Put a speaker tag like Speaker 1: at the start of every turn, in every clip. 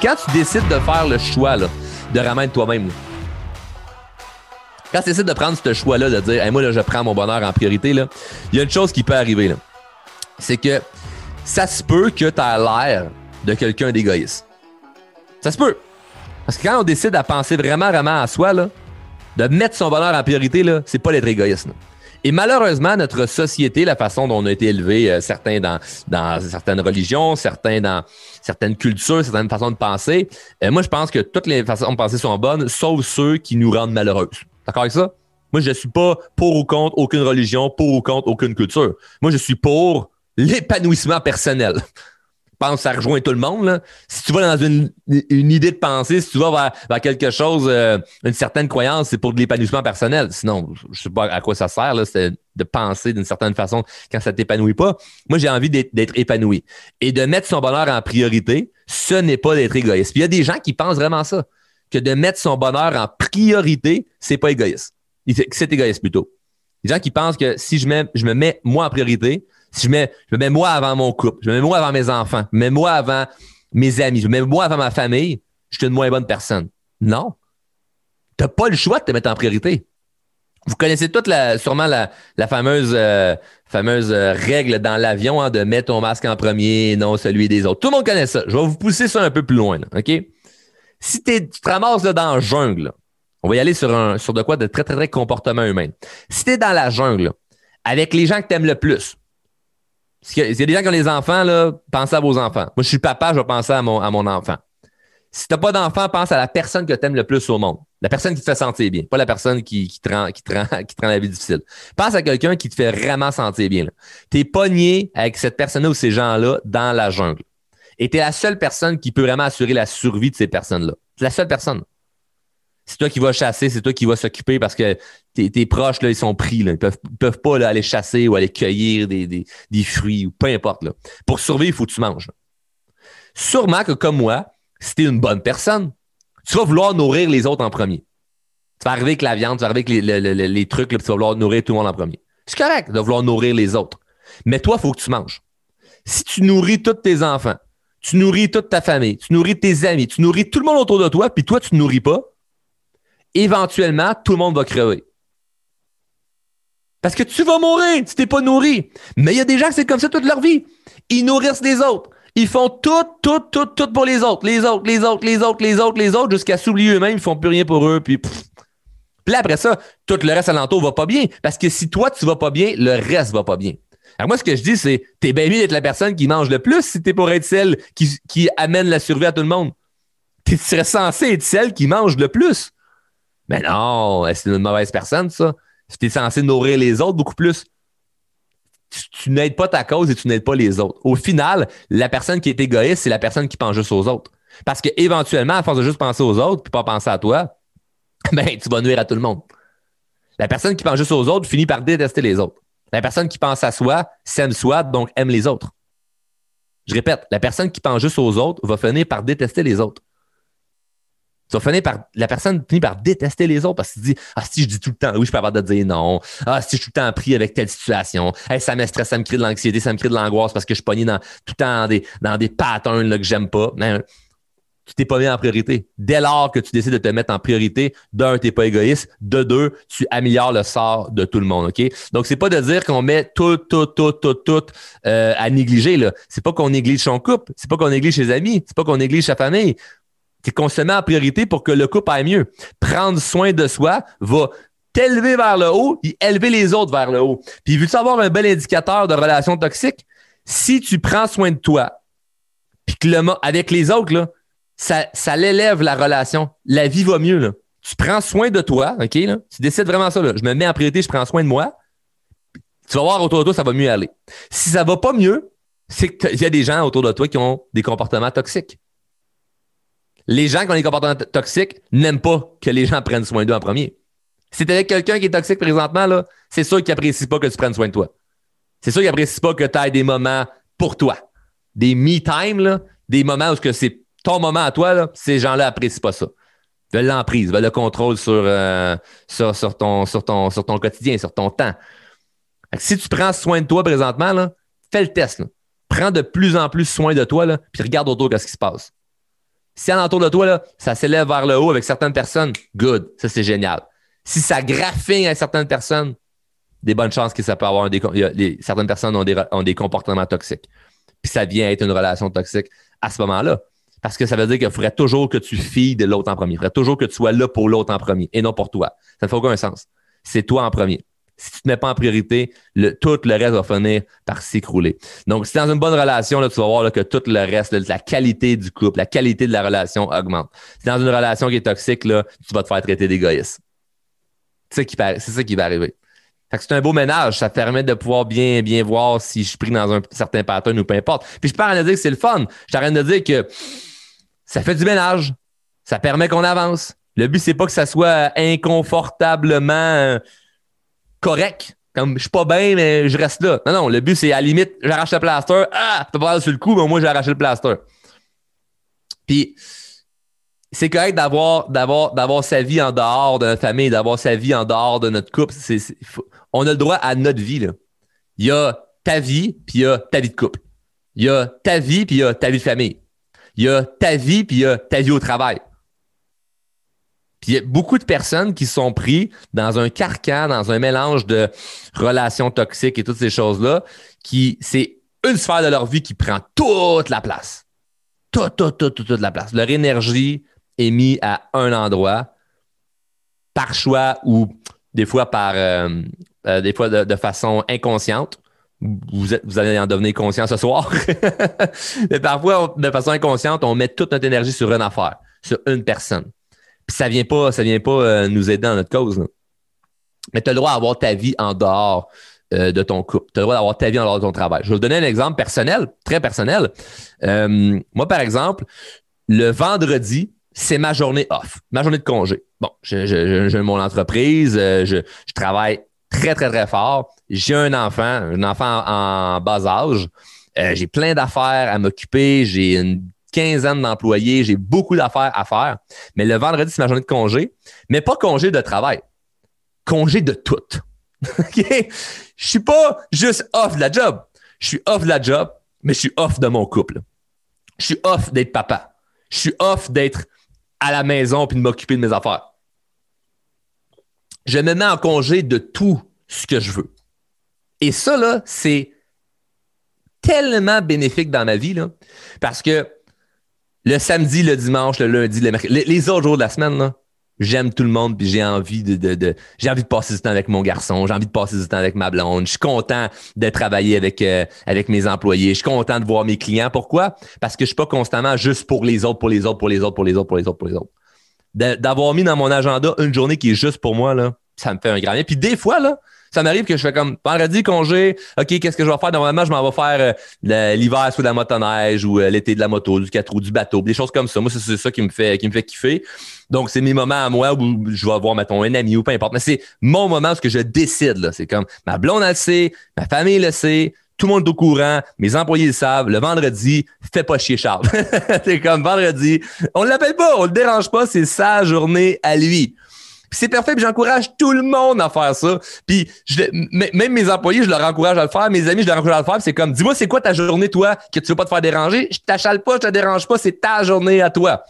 Speaker 1: quand tu décides de faire le choix là, de remettre toi-même, quand tu décides de prendre ce choix-là, de dire moi, là, je prends mon bonheur en priorité, il y a une chose qui peut arriver. C'est que ça se peut que tu aies l'air de quelqu'un d'égoïste. Ça se peut. Parce que quand on décide à penser vraiment, vraiment à soi, là, de mettre son bonheur en priorité, là, c'est pas d'être égoïste. Et malheureusement, notre société, la façon dont on a été élevé, euh, certains dans, certaines religions, certains dans certaines cultures, certaines façons de penser, euh, moi, je pense que toutes les façons de penser sont bonnes, sauf ceux qui nous rendent malheureux. D'accord avec ça? Moi, je suis pas pour ou contre aucune religion, pour ou contre aucune culture. Moi, je suis pour l'épanouissement personnel pense ça rejoint tout le monde. Là. Si tu vas dans une, une, idée de pensée, si tu vas vers, vers quelque chose, euh, une certaine croyance, c'est pour de l'épanouissement personnel. Sinon, je sais pas à quoi ça sert, là, de penser d'une certaine façon quand ça t'épanouit pas. Moi, j'ai envie d'être épanoui. Et de mettre son bonheur en priorité, ce n'est pas d'être égoïste. Puis il y a des gens qui pensent vraiment ça, que de mettre son bonheur en priorité, c'est pas égoïste. C'est égoïste plutôt. Les gens qui pensent que si je, je me mets moi en priorité, si je mets, je mets moi avant mon couple, je mets moi avant mes enfants, je mets moi avant mes amis, je mets moi avant ma famille, je suis une moins bonne personne. Non. Tu n'as pas le choix de te mettre en priorité. Vous connaissez toute la, sûrement la, fameuse, euh, fameuse euh, règle dans l'avion hein, de mettre ton masque en premier et non celui des autres. Tout le monde connaît ça. Je vais vous pousser ça un peu plus loin. OK? Si tu te ramasses dans la jungle, on va y aller sur, un, sur de quoi de très, très, très comportement humain. Si tu es dans la jungle, avec les gens que tu aimes le plus, s'il y a des gens qui ont des enfants, là, pensez à vos enfants. Moi, je suis papa, je vais penser à mon, enfant. Si tu n'as pas d'enfant, pense à la personne que tu aimes le plus au monde. La personne qui te fait sentir bien, pas la personne qui, te, rend, la vie difficile. Pense à quelqu'un qui te fait vraiment sentir bien. Tu es pogné avec cette personne-là ou ces gens-là dans la jungle. Et tu es la seule personne qui peut vraiment assurer la survie de ces personnes-là. C'est la seule personne c'est toi qui vas chasser, c'est toi qui vas s'occuper parce que tes, proches, là, ils sont pris. Ils peuvent, peuvent pas aller chasser ou aller cueillir des, fruits ou peu importe. Là. Pour survivre, il faut que tu manges. Sûrement que comme moi, si tu es une bonne personne, tu vas vouloir nourrir les autres en premier. Tu vas arriver avec la viande, tu vas arriver avec les, trucs, là, tu vas vouloir nourrir tout le monde en premier. C'est correct de vouloir nourrir les autres. Mais toi, il faut que tu manges. Si tu nourris tous tes enfants, tu nourris toute ta famille, tu nourris tes amis, tu nourris tout le monde autour de toi, puis toi, tu ne nourris pas, éventuellement, tout le monde va crever. Parce que tu vas mourir tu n'es pas nourri. Mais il y a des gens qui c'est comme ça toute leur vie. Ils nourrissent les autres. Ils font tout, tout, tout, tout pour les autres. Les autres, les autres, les autres, les autres, les autres, jusqu'à s'oublier eux-mêmes. Ils font plus rien pour eux. Puis, puis après ça, tout le reste alentour va pas bien. Parce que si toi, tu vas pas bien, le reste va pas bien. Alors moi, ce que je dis, c'est t'es bien mieux d'être la personne qui mange le plus si t'es pour être celle qui, qui amène la survie à tout le monde. Tu serais censé être celle qui mange le plus. Mais non, c'est une mauvaise personne, ça. Tu es censé nourrir les autres beaucoup plus. Tu, n'aides pas ta cause et tu n'aides pas les autres. Au final, la personne qui est égoïste, c'est la personne qui pense juste aux autres. Parce qu'éventuellement, à force de juste penser aux autres puis pas penser à toi, ben, tu vas nuire à tout le monde. La personne qui pense juste aux autres finit par détester les autres. La personne qui pense à soi s'aime soi, donc aime les autres. Je répète, la personne qui pense juste aux autres va finir par détester les autres tu vas finir par, la personne finit par détester les autres parce qu'il dit, ah, si je dis tout le temps, oui, je peux avoir de dire non. Ah, si je suis tout le temps pris avec telle situation. ça me stresse, ça me crée de l'anxiété, ça me crée de l'angoisse parce que je suis pogné dans, tout le temps dans des, dans des patterns, là, que j'aime pas. tu t'es pas mis en priorité. Dès lors que tu décides de te mettre en priorité, d'un, tu n'es pas égoïste. De deux, tu améliores le sort de tout le monde. OK? Donc, c'est pas de dire qu'on met tout, tout, tout, tout, tout euh, à négliger. Là. C'est pas qu'on néglige son couple. C'est pas qu'on néglige ses amis. C'est pas qu'on néglige sa famille tu consommer en priorité pour que le couple aille mieux. Prendre soin de soi va t'élever vers le haut et élever les autres vers le haut. Puis, veux-tu avoir un bel indicateur de relation toxique? Si tu prends soin de toi, puis que le, avec les autres, là, ça, ça l'élève la relation. La vie va mieux. Là. Tu prends soin de toi, OK? Là? Tu décides vraiment ça. Là. Je me mets en priorité, je prends soin de moi. Tu vas voir autour de toi, ça va mieux aller. Si ça va pas mieux, c'est qu'il y a des gens autour de toi qui ont des comportements toxiques les gens qui ont des comportements toxiques n'aiment pas que les gens prennent soin d'eux en premier. Si tu avec quelqu'un qui est toxique présentement, là, c'est sûr qu'il n'apprécie pas que tu prennes soin de toi. C'est sûr qu'il n'apprécie pas que tu aies des moments pour toi. Des me-time, des moments où c'est ton moment à toi, là, ces gens-là n'apprécient pas ça. Veulent l'emprise, le contrôle euh, sur, sur, ton, sur, ton, sur ton quotidien, sur ton temps. Si tu prends soin de toi présentement, là, fais le test. Prends de plus en plus soin de toi, là, puis regarde autour ce qui se passe Si en entour de toi, là, ça s'élève vers le haut avec certaines personnes, good, ça c'est génial. Si ça graffine avec certaines personnes, des bonnes chances que ça peut avoir certaines personnes ont des, ont des comportements toxiques. Puis ça vient être une relation toxique à ce moment-là. Parce que ça veut dire qu'il faudrait toujours que tu filles de l'autre en premier. Il faudrait toujours que tu sois là pour l'autre en premier et non pour toi. Ça ne fait aucun sens. C'est toi en premier. Si tu ne te mets pas en priorité, le, tout le reste va finir par s'écrouler. Donc, si tu es dans une bonne relation, là, tu vas voir que tout le reste, la qualité du couple, la qualité de la relation augmente. Si tu es dans une relation qui est toxique, là, tu vas te faire traiter d'égoïste. C'est ça qui va arriver. c'est un beau ménage. Ça permet de pouvoir bien, bien voir si je suis pris dans un certain pattern ou peu importe. Puis je parle de dire que c'est le fun. Je t'arrête de dire que ça fait du ménage. Ça permet qu'on avance. Le but, c'est pas que ça soit inconfortablement euh, correct. Comme je suis pas bien, mais je reste là. Non, non, le but, c'est à la limite, j'arrache le plaster. Ah, peux pas sur le coup, mais moi, j'ai arraché le plaster. Puis, c'est correct d'avoir, d'avoir, d'avoir sa vie en dehors de notre famille, d'avoir sa vie en dehors de notre couple. on a le droit à notre vie. Là. Il y a ta vie, puis il y a ta vie de couple. Il y a ta vie, puis il y a ta vie de famille. Il y a ta vie, puis il y a ta vie au travail. Puis il y a beaucoup de personnes qui sont pris dans un carcan, dans un mélange de relations toxiques et toutes ces choses-là, qui c'est une sphère de leur vie qui prend toute la place. Toute, toute, toute, toute, la place. Leur énergie est mise à un endroit par choix ou des fois par euh, euh, des fois de, façon inconsciente. Vous, vous allez en devenir conscient ce soir. Mais parfois, de façon inconsciente, on met toute notre énergie sur une affaire, sur une personne ça vient pas, ça vient pas euh, nous aider dans notre cause. Mais tu as le droit d'avoir ta vie en dehors euh, de ton couple. Tu as le droit d'avoir ta vie en dehors de ton travail. Je vais vous donner un exemple personnel, très personnel. Euh, moi, par exemple, le vendredi, c'est ma journée off, ma journée de congé. Bon, j'ai mon entreprise, je, travaille très, très, très fort. J'ai un enfant, un enfant en bas âge. j'ai plein d'affaires à m'occuper. J'ai une quinzaine d'employés, j'ai beaucoup d'affaires à faire. Mais le vendredi, c'est ma journée de congé, mais pas congé de travail, congé de tout. OK? Je suis pas juste off de la job. Je suis off de la job, mais je suis off de mon couple. Je suis off d'être papa. Je suis off d'être à la maison puis de m'occuper de mes affaires. Je me mets en congé de tout ce que je veux. Et ça, là, c'est tellement bénéfique dans ma vie, là, parce que le samedi, le dimanche, le lundi, le mercredi, les, autres jours de la semaine, j'aime tout le monde puis j'ai envie de, j'ai envie de passer du temps avec mon garçon, j'ai envie de passer du temps avec ma blonde. Je suis content de travailler avec euh, avec mes employés, je suis content de voir mes clients. Pourquoi? Parce que je suis pas constamment juste pour les autres, pour les autres, pour les autres, pour les autres, pour les autres, pour les autres. D'avoir mis dans mon agenda une journée qui est juste pour moi là, ça me fait un grand bien. Puis des fois là, ça m'arrive que je fais comme vendredi congé, OK, qu'est-ce que je vais faire? Normalement, je m'en vais faire euh, l'hiver sous la motoneige ou euh, l'été de la moto, du 4 roues, du bateau, des choses comme ça. Moi, c'est ça qui me fait qui me fait kiffer. Donc, c'est mes moments à moi où je vais voir, mettons, un ami ou peu importe. Mais c'est mon moment où je décide. C'est comme ma blonde, elle le sait, ma famille le sait, tout le monde est au courant, mes employés le savent, le vendredi, fais pas chier Charles. c'est comme vendredi, on l'appelle pas, on le dérange pas, c'est sa journée à lui c'est parfait, puis j'encourage tout le monde à faire ça. Puis je, même mes employés, je leur encourage à le faire. Mes amis, je leur encourage à le faire. C'est comme, dis-moi, c'est quoi ta journée, toi, que tu veux pas te faire déranger? Je t'achale pas, je te dérange pas, c'est ta journée à toi.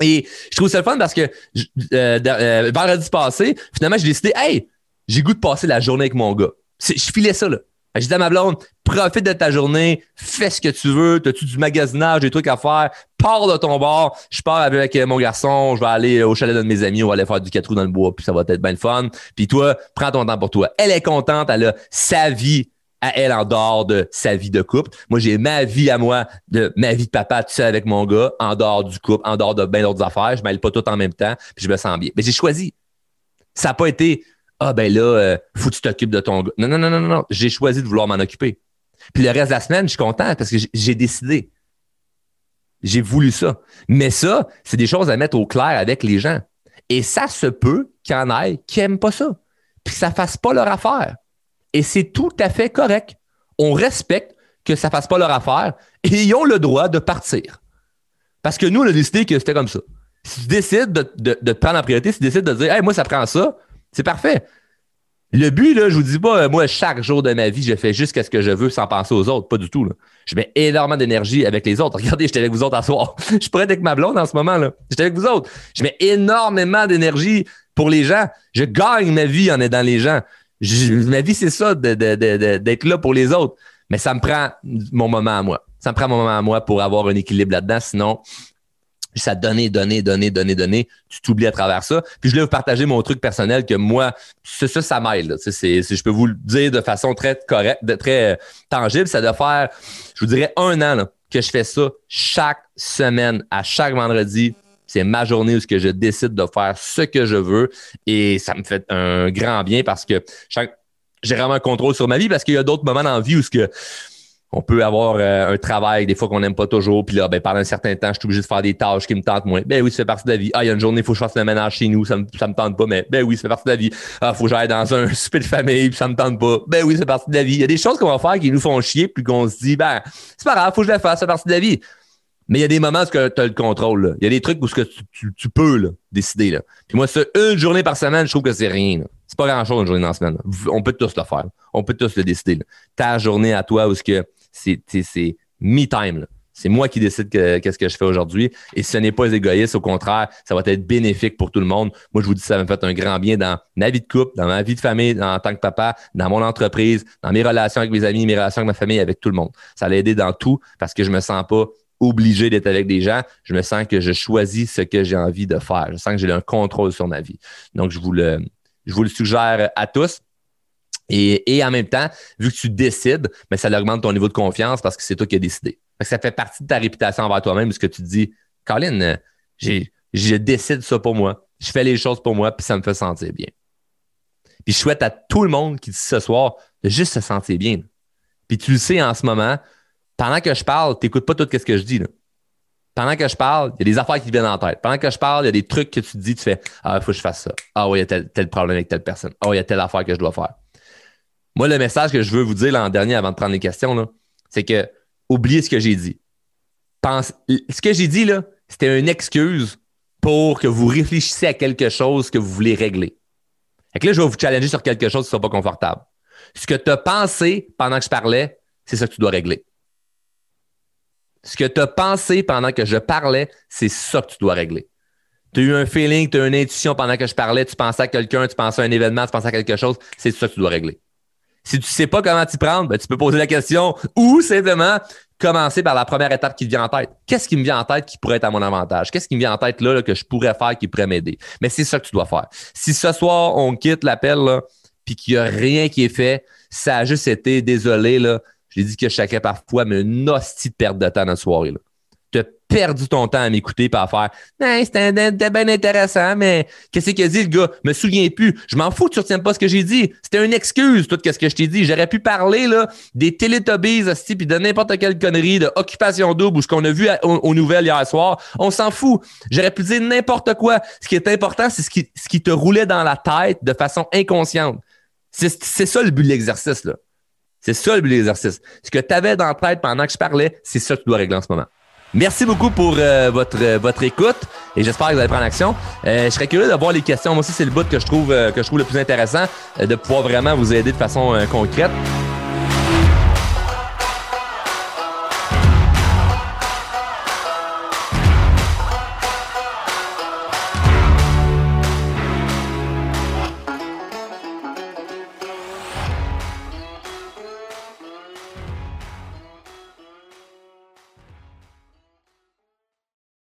Speaker 1: Et je trouve ça le fun parce que euh, euh, vendredi passé, finalement, j'ai décidé, hey, j'ai goût de passer la journée avec mon gars. Je filais ça, là. J'ai dit à ma blonde, profite de ta journée, fais ce que tu veux, as-tu du magasinage, des trucs à faire, pars de ton bord, je pars avec mon garçon, je vais aller au chalet de mes amis, on va aller faire du quatre roues dans le bois, puis ça va être bien le fun. Puis toi, prends ton temps pour toi. Elle est contente, elle a sa vie à elle en dehors de sa vie de couple. Moi, j'ai ma vie à moi, de ma vie de papa, tu sais, avec mon gars, en dehors du couple, en dehors de bien d'autres affaires. Je mêle pas tout en même temps, puis je me sens bien. Mais j'ai choisi. Ça n'a pas été ah ben là, euh, faut que tu t'occupes de ton gars. Non, non, non, non, non. J'ai choisi de vouloir m'en occuper. Puis le reste de la semaine, je suis content parce que j'ai décidé. J'ai voulu ça. Mais ça, c'est des choses à mettre au clair avec les gens. Et ça se peut qu'il y en ait qui n'aiment pas ça. Puis que ça ne fasse pas leur affaire. Et c'est tout à fait correct. On respecte que ça ne fasse pas leur affaire et ils ont le droit de partir. Parce que nous, on a décidé que c'était comme ça. Si tu décides de, de, prendre en priorité, si tu décides de dire, hey, moi, ça prend ça, c'est parfait. Le but, là, je vous dis pas, moi, chaque jour de ma vie, je fais juste ce que je veux sans penser aux autres. Pas du tout. Là. Je mets énormément d'énergie avec les autres. Regardez, j'étais avec vous autres à soir. je suis prêt avec ma blonde en ce moment. J'étais avec vous autres. Je mets énormément d'énergie pour les gens. Je gagne ma vie en aidant les gens. ma vie, c'est ça, d'être là pour les autres. Mais ça me prend mon moment à moi. Ça me prend mon moment à moi pour avoir un équilibre là-dedans. Sinon, ça donner, donner, donner, donner, donner. Tu t'oublies à travers ça. Puis je voulais vous partager mon truc personnel que moi, ça, ça, ça m'aide. je peux vous le dire de façon très correcte, très euh, tangible. Ça doit faire, je vous dirais, un an que je fais ça chaque semaine, à chaque vendredi. C'est ma journée où je décide de faire ce que je veux. Et ça me fait un grand bien parce que j'ai vraiment un contrôle sur ma vie parce qu'il y a d'autres moments dans la vie où ce que on peut avoir euh, un travail des fois qu'on n'aime pas toujours, puis là, ben, pendant un certain temps, je suis obligé de faire des tâches qui me tentent moins. Ben oui, ça fait partie de la vie. Ah, il y a une journée, il faut que je fasse le ménage chez nous, ça me, me tente pas, mais ben oui, ça fait partie de la vie. Ah, faut que j'aille dans un souper de famille, puis ça me tente pas. Ben oui, c'est partie de la vie. Il y a des choses qu'on va faire qui nous font chier, puis qu'on se dit, ben, c'est pas grave, faut que je le fasse, c'est partie de la vie. Mais il y a des moments où tu as le contrôle. Il y a des trucs où que tu, peux là, décider. Là. Puis moi, c'est une journée par semaine, je trouve que c'est rien. C'est pas grand-chose une journée dans la semaine. On peut tous le faire. On peut tous le décider. Ta journée à toi où ce que c'est me-time. C'est moi qui décide qu'est-ce que je fais aujourd'hui. Et ce n'est pas égoïste, au contraire, ça va être bénéfique pour tout le monde. Moi, je vous dis, ça m'a fait un grand bien dans ma vie de couple, dans ma vie de famille en tant que papa, dans mon entreprise, dans mes relations avec mes amis, mes relations avec ma famille, avec tout le monde. Ça l'a aidé dans tout parce que je me sens pas obligé d'être avec des gens. Je me sens que je choisis ce que j'ai envie de faire. Je sens que j'ai un contrôle sur ma vie. Donc, je vous le, je vous le suggère à tous. Et, en même temps, vu que tu décides, mais ça augmente ton niveau de confiance parce que c'est toi qui as décidé. ça fait partie de ta réputation envers toi-même, ce que tu te dis, Colin, euh, je décide ça pour moi. Je fais les choses pour moi, puis ça me fait sentir bien. Puis je souhaite à tout le monde qui dit ce soir de juste se sentir bien. Puis tu le sais en ce moment, pendant que je parle, tu n'écoutes pas tout ce que je dis. Pendant que je parle, il y a des affaires qui te viennent en tête. Pendant que je parle, il y a des trucs que tu te dis, tu fais Ah, il faut que je fasse ça. Ah oui, il y a tel, problème avec telle personne. Ah, il y a telle affaire que je dois faire. Moi, le message que je veux vous dire l'an dernier avant de prendre les questions, c'est que oubliez ce que j'ai dit. Pense, ce que j'ai dit, c'était une excuse pour que vous réfléchissiez à quelque chose que vous voulez régler. Que là, je vais vous challenger sur quelque chose qui ne soit pas confortable. Ce que tu as pensé pendant que je parlais, c'est ça que tu dois régler. Ce que tu as pensé pendant que je parlais, c'est ça que tu dois régler. Tu as eu un feeling, tu as eu une intuition pendant que je parlais, tu pensais à quelqu'un, tu pensais à un événement, tu pensais à quelque chose, c'est ça que tu dois régler. Si tu sais pas comment t'y prendre, ben, tu peux poser la question ou simplement commencer par la première étape qui te vient en tête. Qu'est-ce qui me vient en tête qui pourrait être à mon avantage? Qu'est-ce qui me vient en tête là, que je pourrais faire qui pourrait m'aider? Mais c'est ça que tu dois faire. Si ce soir, on quitte l'appel, puis qu'il n'y a rien qui est fait, ça a juste été désolé, là. Je l'ai dit que je chacun parfois, mais une hostie de perte de temps dans la soirée. Là perdu ton temps à m'écouter pas à faire c'était bien intéressant, mais qu'est-ce qu'il a dit le gars? Me souviens plus. Je m'en fous que tu retiennes pas ce que j'ai dit. C'était une excuse, tout ce que je t'ai dit. J'aurais pu parler là, des Teletubbies, puis de n'importe quelle connerie, de occupation double ou ce qu'on a vu aux, nouvelles hier soir. On s'en fout. J'aurais pu dire n'importe quoi. Ce qui est important, c'est ce qui, ce qui te roulait dans la tête de façon inconsciente. C'est ça le but de l'exercice, là. C'est ça le but de l'exercice. Ce que tu avais dans la tête pendant que je parlais, c'est ça que tu dois régler en ce moment. Merci beaucoup pour euh, votre, euh, votre écoute et j'espère que vous allez prendre action. Euh, je serais curieux de voir les questions. Moi aussi, c'est le bout que je trouve, que je trouve le plus intéressant, de pouvoir vraiment vous aider de façon concrète.